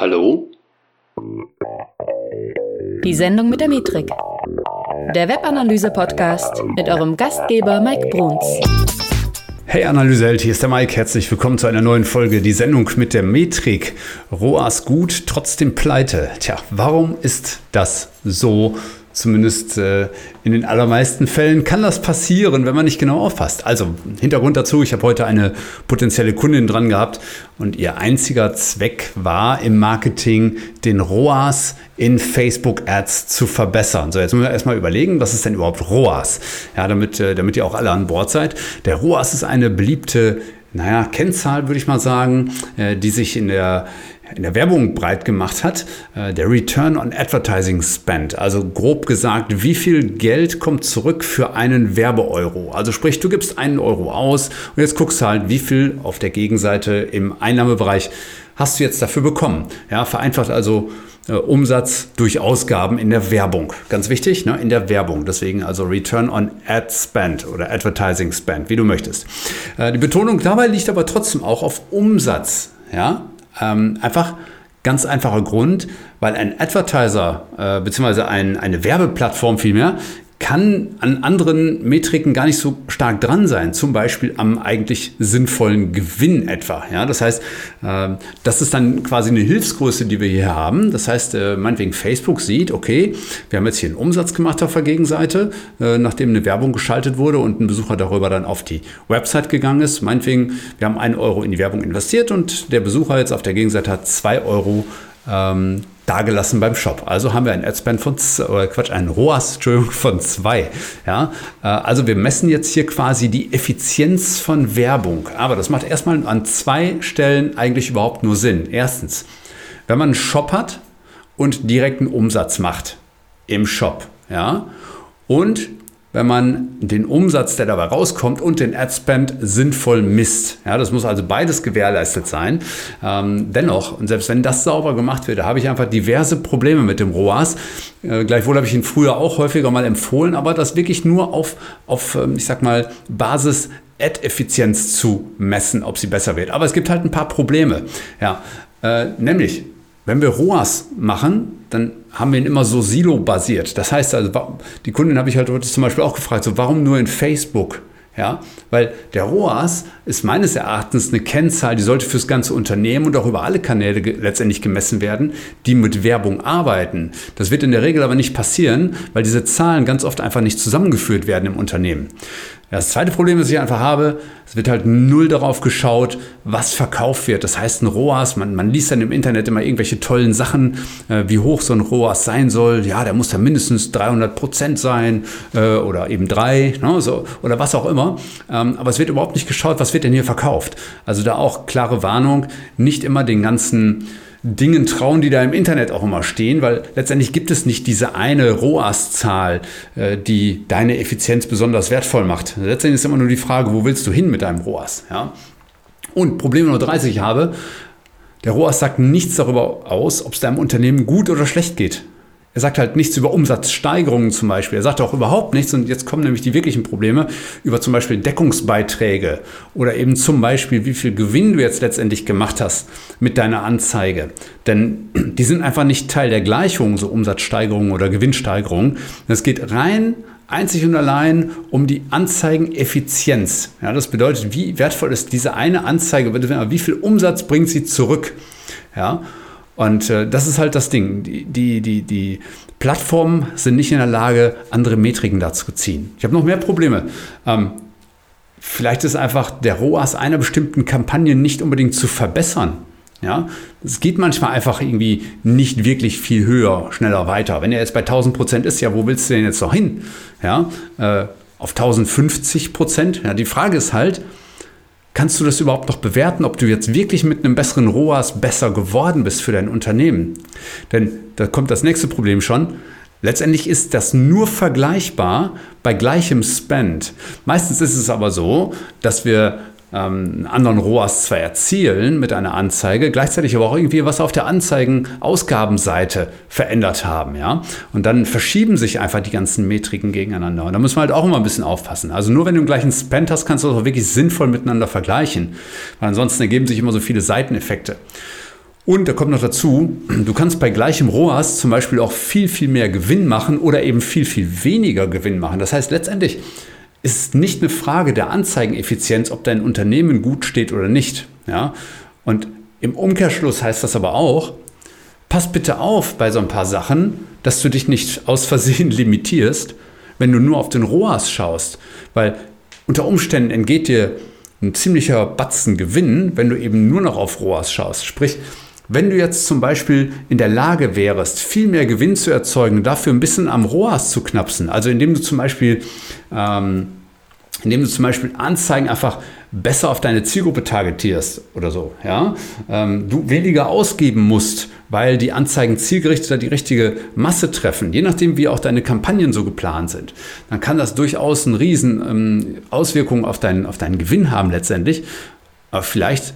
Hallo? Die Sendung mit der Metrik. Der Webanalyse-Podcast mit eurem Gastgeber Mike Bruns. Hey Analyseheld, hier ist der Mike. Herzlich willkommen zu einer neuen Folge. Die Sendung mit der Metrik. ROAS gut, trotzdem pleite. Tja, warum ist das so? Zumindest äh, in den allermeisten Fällen kann das passieren, wenn man nicht genau aufpasst. Also Hintergrund dazu, ich habe heute eine potenzielle Kundin dran gehabt und ihr einziger Zweck war im Marketing, den ROAS in Facebook Ads zu verbessern. So, jetzt müssen wir erstmal überlegen, was ist denn überhaupt ROAS? Ja, damit, äh, damit ihr auch alle an Bord seid. Der ROAS ist eine beliebte naja, Kennzahl, würde ich mal sagen, äh, die sich in der in der Werbung breit gemacht hat, äh, der Return on Advertising Spend. Also grob gesagt, wie viel Geld kommt zurück für einen Werbeeuro? Also sprich, du gibst einen Euro aus und jetzt guckst du halt, wie viel auf der Gegenseite im Einnahmebereich hast du jetzt dafür bekommen. Ja, vereinfacht also äh, Umsatz durch Ausgaben in der Werbung. Ganz wichtig, ne? in der Werbung. Deswegen also Return on Ad Spend oder Advertising Spend, wie du möchtest. Äh, die Betonung dabei liegt aber trotzdem auch auf Umsatz. Ja, ähm, einfach ganz einfacher Grund, weil ein Advertiser äh, bzw. Ein, eine Werbeplattform vielmehr kann an anderen Metriken gar nicht so stark dran sein, zum Beispiel am eigentlich sinnvollen Gewinn etwa. Ja, das heißt, äh, das ist dann quasi eine Hilfsgröße, die wir hier haben. Das heißt, äh, meinetwegen Facebook sieht, okay, wir haben jetzt hier einen Umsatz gemacht auf der Gegenseite, äh, nachdem eine Werbung geschaltet wurde und ein Besucher darüber dann auf die Website gegangen ist. Meinetwegen, wir haben einen Euro in die Werbung investiert und der Besucher jetzt auf der Gegenseite hat zwei Euro ähm, dagelassen beim Shop. Also haben wir ein Adspend von, oder Quatsch, ein ROAS, Entschuldigung, von zwei. Ja, äh, also wir messen jetzt hier quasi die Effizienz von Werbung. Aber das macht erstmal an zwei Stellen eigentlich überhaupt nur Sinn. Erstens, wenn man einen Shop hat und direkten Umsatz macht im Shop, ja, und wenn man den Umsatz, der dabei rauskommt, und den Adspend sinnvoll misst. Ja, das muss also beides gewährleistet sein. Ähm, dennoch, und selbst wenn das sauber gemacht wird, da habe ich einfach diverse Probleme mit dem ROAS. Äh, gleichwohl habe ich ihn früher auch häufiger mal empfohlen, aber das wirklich nur auf, auf ähm, ich sag mal, Basis Ad-Effizienz zu messen, ob sie besser wird. Aber es gibt halt ein paar Probleme. Ja, äh, nämlich, wenn wir ROAS machen, dann haben wir ihn immer so silo-basiert. Das heißt also, die Kundin habe ich halt heute zum Beispiel auch gefragt, so warum nur in Facebook? Ja, weil der ROAS ist meines Erachtens eine Kennzahl, die sollte fürs ganze Unternehmen und auch über alle Kanäle ge letztendlich gemessen werden, die mit Werbung arbeiten. Das wird in der Regel aber nicht passieren, weil diese Zahlen ganz oft einfach nicht zusammengeführt werden im Unternehmen. Das zweite Problem, das ich einfach habe, es wird halt null darauf geschaut, was verkauft wird. Das heißt, ein ROAS, man, man liest dann im Internet immer irgendwelche tollen Sachen, äh, wie hoch so ein ROAS sein soll. Ja, der muss dann mindestens 300 Prozent sein äh, oder eben drei ne, so, oder was auch immer. Ähm, aber es wird überhaupt nicht geschaut, was wird denn hier verkauft. Also da auch klare Warnung, nicht immer den ganzen Dingen trauen, die da im Internet auch immer stehen, weil letztendlich gibt es nicht diese eine ROAS-Zahl, äh, die deine Effizienz besonders wertvoll macht. Letztendlich ist immer nur die Frage, wo willst du hin mit deinem ROAS? Ja? Und Problem Nummer 30 ich habe, der ROAS sagt nichts darüber aus, ob es deinem Unternehmen gut oder schlecht geht. Er sagt halt nichts über Umsatzsteigerungen zum Beispiel. Er sagt auch überhaupt nichts, und jetzt kommen nämlich die wirklichen Probleme, über zum Beispiel Deckungsbeiträge oder eben zum Beispiel, wie viel Gewinn du jetzt letztendlich gemacht hast mit deiner Anzeige. Denn die sind einfach nicht Teil der Gleichung, so Umsatzsteigerungen oder Gewinnsteigerungen. Es geht rein einzig und allein um die Anzeigeneffizienz. Ja, das bedeutet, wie wertvoll ist diese eine Anzeige, wie viel Umsatz bringt sie zurück? Ja, und äh, das ist halt das Ding. Die, die, die, die Plattformen sind nicht in der Lage, andere Metriken dazu zu ziehen. Ich habe noch mehr Probleme. Ähm, vielleicht ist einfach der ROAS einer bestimmten Kampagne nicht unbedingt zu verbessern. Ja, es geht manchmal einfach irgendwie nicht wirklich viel höher, schneller weiter. Wenn er jetzt bei 1000 Prozent ist, ja, wo willst du denn jetzt noch hin? Ja, äh, auf 1050 Prozent. Ja, die Frage ist halt, Kannst du das überhaupt noch bewerten, ob du jetzt wirklich mit einem besseren ROAS besser geworden bist für dein Unternehmen? Denn da kommt das nächste Problem schon. Letztendlich ist das nur vergleichbar bei gleichem Spend. Meistens ist es aber so, dass wir einen anderen ROAS zwar erzielen mit einer Anzeige, gleichzeitig aber auch irgendwie was auf der Anzeigenausgabenseite verändert haben. Ja? Und dann verschieben sich einfach die ganzen Metriken gegeneinander. Und da muss man halt auch immer ein bisschen aufpassen. Also nur wenn du den gleichen Spend hast, kannst du das auch wirklich sinnvoll miteinander vergleichen. Weil ansonsten ergeben sich immer so viele Seiteneffekte. Und da kommt noch dazu, du kannst bei gleichem ROAS zum Beispiel auch viel, viel mehr Gewinn machen oder eben viel, viel weniger Gewinn machen. Das heißt, letztendlich ist nicht eine Frage der Anzeigeneffizienz, ob dein Unternehmen gut steht oder nicht. Ja? Und im Umkehrschluss heißt das aber auch, pass bitte auf bei so ein paar Sachen, dass du dich nicht aus Versehen limitierst, wenn du nur auf den ROAS schaust. Weil unter Umständen entgeht dir ein ziemlicher Batzen Gewinn, wenn du eben nur noch auf ROAS schaust. Sprich, wenn du jetzt zum Beispiel in der Lage wärst, viel mehr Gewinn zu erzeugen, dafür ein bisschen am ROAS zu knapsen, also indem du zum Beispiel ähm, indem du zum Beispiel Anzeigen einfach besser auf deine Zielgruppe targetierst oder so, ja, ähm, du weniger ausgeben musst, weil die Anzeigen zielgerichtet die richtige Masse treffen, je nachdem wie auch deine Kampagnen so geplant sind, dann kann das durchaus eine riesen ähm, Auswirkungen auf deinen, auf deinen Gewinn haben letztendlich, aber vielleicht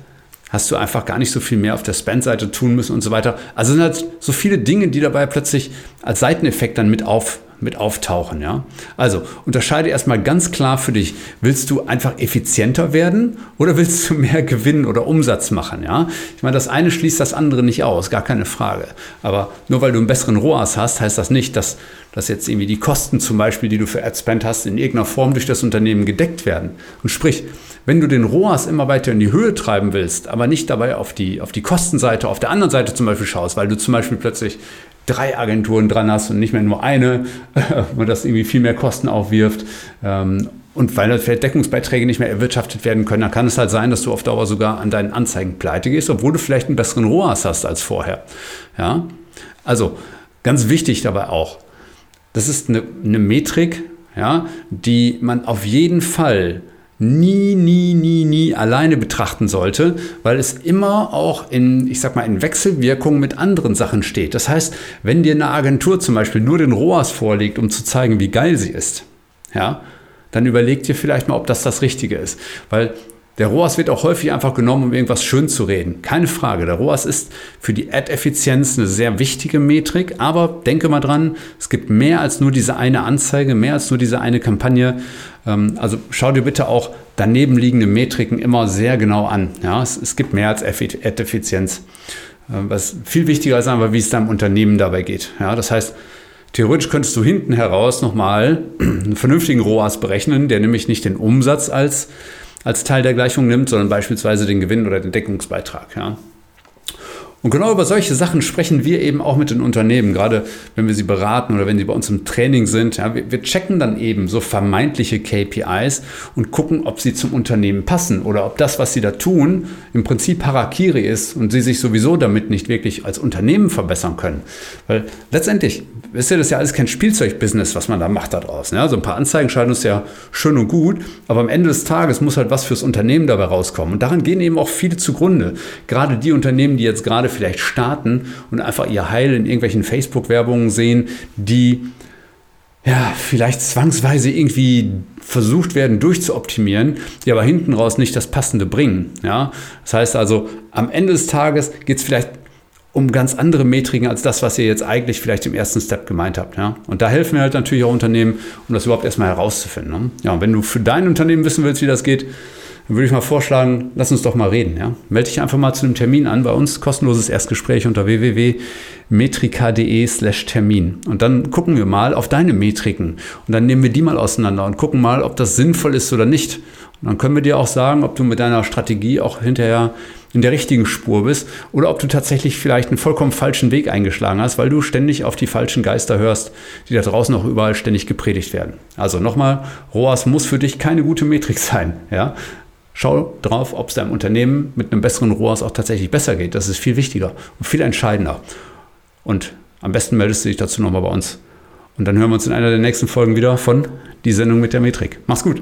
hast du einfach gar nicht so viel mehr auf der Spend-Seite tun müssen und so weiter. Also sind halt so viele Dinge, die dabei plötzlich als Seiteneffekt dann mit auf, mit auftauchen. Ja? Also unterscheide erstmal ganz klar für dich, willst du einfach effizienter werden oder willst du mehr Gewinn oder Umsatz machen? Ja? Ich meine, das eine schließt das andere nicht aus, gar keine Frage. Aber nur weil du einen besseren ROAS hast, heißt das nicht, dass, dass jetzt irgendwie die Kosten zum Beispiel, die du für AdSpend hast, in irgendeiner Form durch das Unternehmen gedeckt werden. Und sprich, wenn du den ROAS immer weiter in die Höhe treiben willst, aber nicht dabei auf die, auf die Kostenseite, auf der anderen Seite zum Beispiel schaust, weil du zum Beispiel plötzlich drei Agenturen dran hast und nicht mehr nur eine, weil das irgendwie viel mehr Kosten aufwirft. Ähm, und weil vielleicht Deckungsbeiträge nicht mehr erwirtschaftet werden können, dann kann es halt sein, dass du auf Dauer sogar an deinen Anzeigen pleite gehst, obwohl du vielleicht einen besseren ROAS hast als vorher. Ja? Also ganz wichtig dabei auch, das ist eine, eine Metrik, ja, die man auf jeden Fall nie, nie, nie, nie alleine betrachten sollte, weil es immer auch in, ich sag mal, in Wechselwirkung mit anderen Sachen steht. Das heißt, wenn dir eine Agentur zum Beispiel nur den ROAS vorlegt, um zu zeigen, wie geil sie ist, ja, dann überleg dir vielleicht mal, ob das das Richtige ist. Weil der ROAS wird auch häufig einfach genommen, um irgendwas schön zu reden. Keine Frage. Der ROAS ist für die Ad-Effizienz eine sehr wichtige Metrik. Aber denke mal dran, es gibt mehr als nur diese eine Anzeige, mehr als nur diese eine Kampagne. Ähm, also schau dir bitte auch daneben liegende Metriken immer sehr genau an. Ja, es, gibt mehr als Ad-Effizienz. Ähm, was viel wichtiger ist einfach, wie es deinem Unternehmen dabei geht. Ja, das heißt, Theoretisch könntest du hinten heraus nochmal einen vernünftigen ROAS berechnen, der nämlich nicht den Umsatz als als Teil der Gleichung nimmt, sondern beispielsweise den Gewinn oder den Deckungsbeitrag. Ja. Und genau über solche Sachen sprechen wir eben auch mit den Unternehmen, gerade wenn wir sie beraten oder wenn sie bei uns im Training sind. Ja, wir, wir, checken dann eben so vermeintliche KPIs und gucken, ob sie zum Unternehmen passen oder ob das, was sie da tun, im Prinzip Harakiri ist und sie sich sowieso damit nicht wirklich als Unternehmen verbessern können. Weil letztendlich, wisst ihr, das ist ja alles kein Spielzeugbusiness, was man da macht da draußen. Ja, so ein paar Anzeigen scheinen uns ja schön und gut, aber am Ende des Tages muss halt was fürs Unternehmen dabei rauskommen. Und daran gehen eben auch viele zugrunde. Gerade die Unternehmen, die jetzt gerade vielleicht starten und einfach ihr Heil in irgendwelchen Facebook-Werbungen sehen, die ja, vielleicht zwangsweise irgendwie versucht werden durchzuoptimieren, die aber hinten raus nicht das Passende bringen. Ja? Das heißt also, am Ende des Tages geht es vielleicht um ganz andere Metriken als das, was ihr jetzt eigentlich vielleicht im ersten Step gemeint habt. Ja? Und da helfen wir halt natürlich auch Unternehmen, um das überhaupt erstmal herauszufinden. Ne? Ja, und wenn du für dein Unternehmen wissen willst, wie das geht, dann würde ich mal vorschlagen, lass uns doch mal reden. Ja? Melde dich einfach mal zu einem Termin an bei uns, kostenloses Erstgespräch unter www.metrika.de slash Termin. Und dann gucken wir mal auf deine Metriken und dann nehmen wir die mal auseinander und gucken mal, ob das sinnvoll ist oder nicht. Und dann können wir dir auch sagen, ob du mit deiner Strategie auch hinterher in der richtigen Spur bist oder ob du tatsächlich vielleicht einen vollkommen falschen Weg eingeschlagen hast, weil du ständig auf die falschen Geister hörst, die da draußen auch überall ständig gepredigt werden. Also nochmal, ROAS muss für dich keine gute Metrik sein. Ja? Schau drauf, ob es deinem Unternehmen mit einem besseren ROAS auch tatsächlich besser geht. Das ist viel wichtiger und viel entscheidender. Und am besten meldest du dich dazu nochmal bei uns. Und dann hören wir uns in einer der nächsten Folgen wieder von Die Sendung mit der Metrik. Mach's gut.